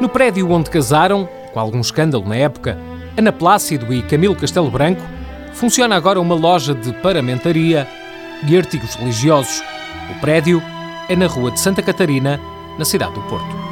No prédio onde casaram, com algum escândalo na época, Ana Plácido e Camilo Castelo Branco, funciona agora uma loja de paramentaria e artigos religiosos. O prédio é na Rua de Santa Catarina, na cidade do Porto.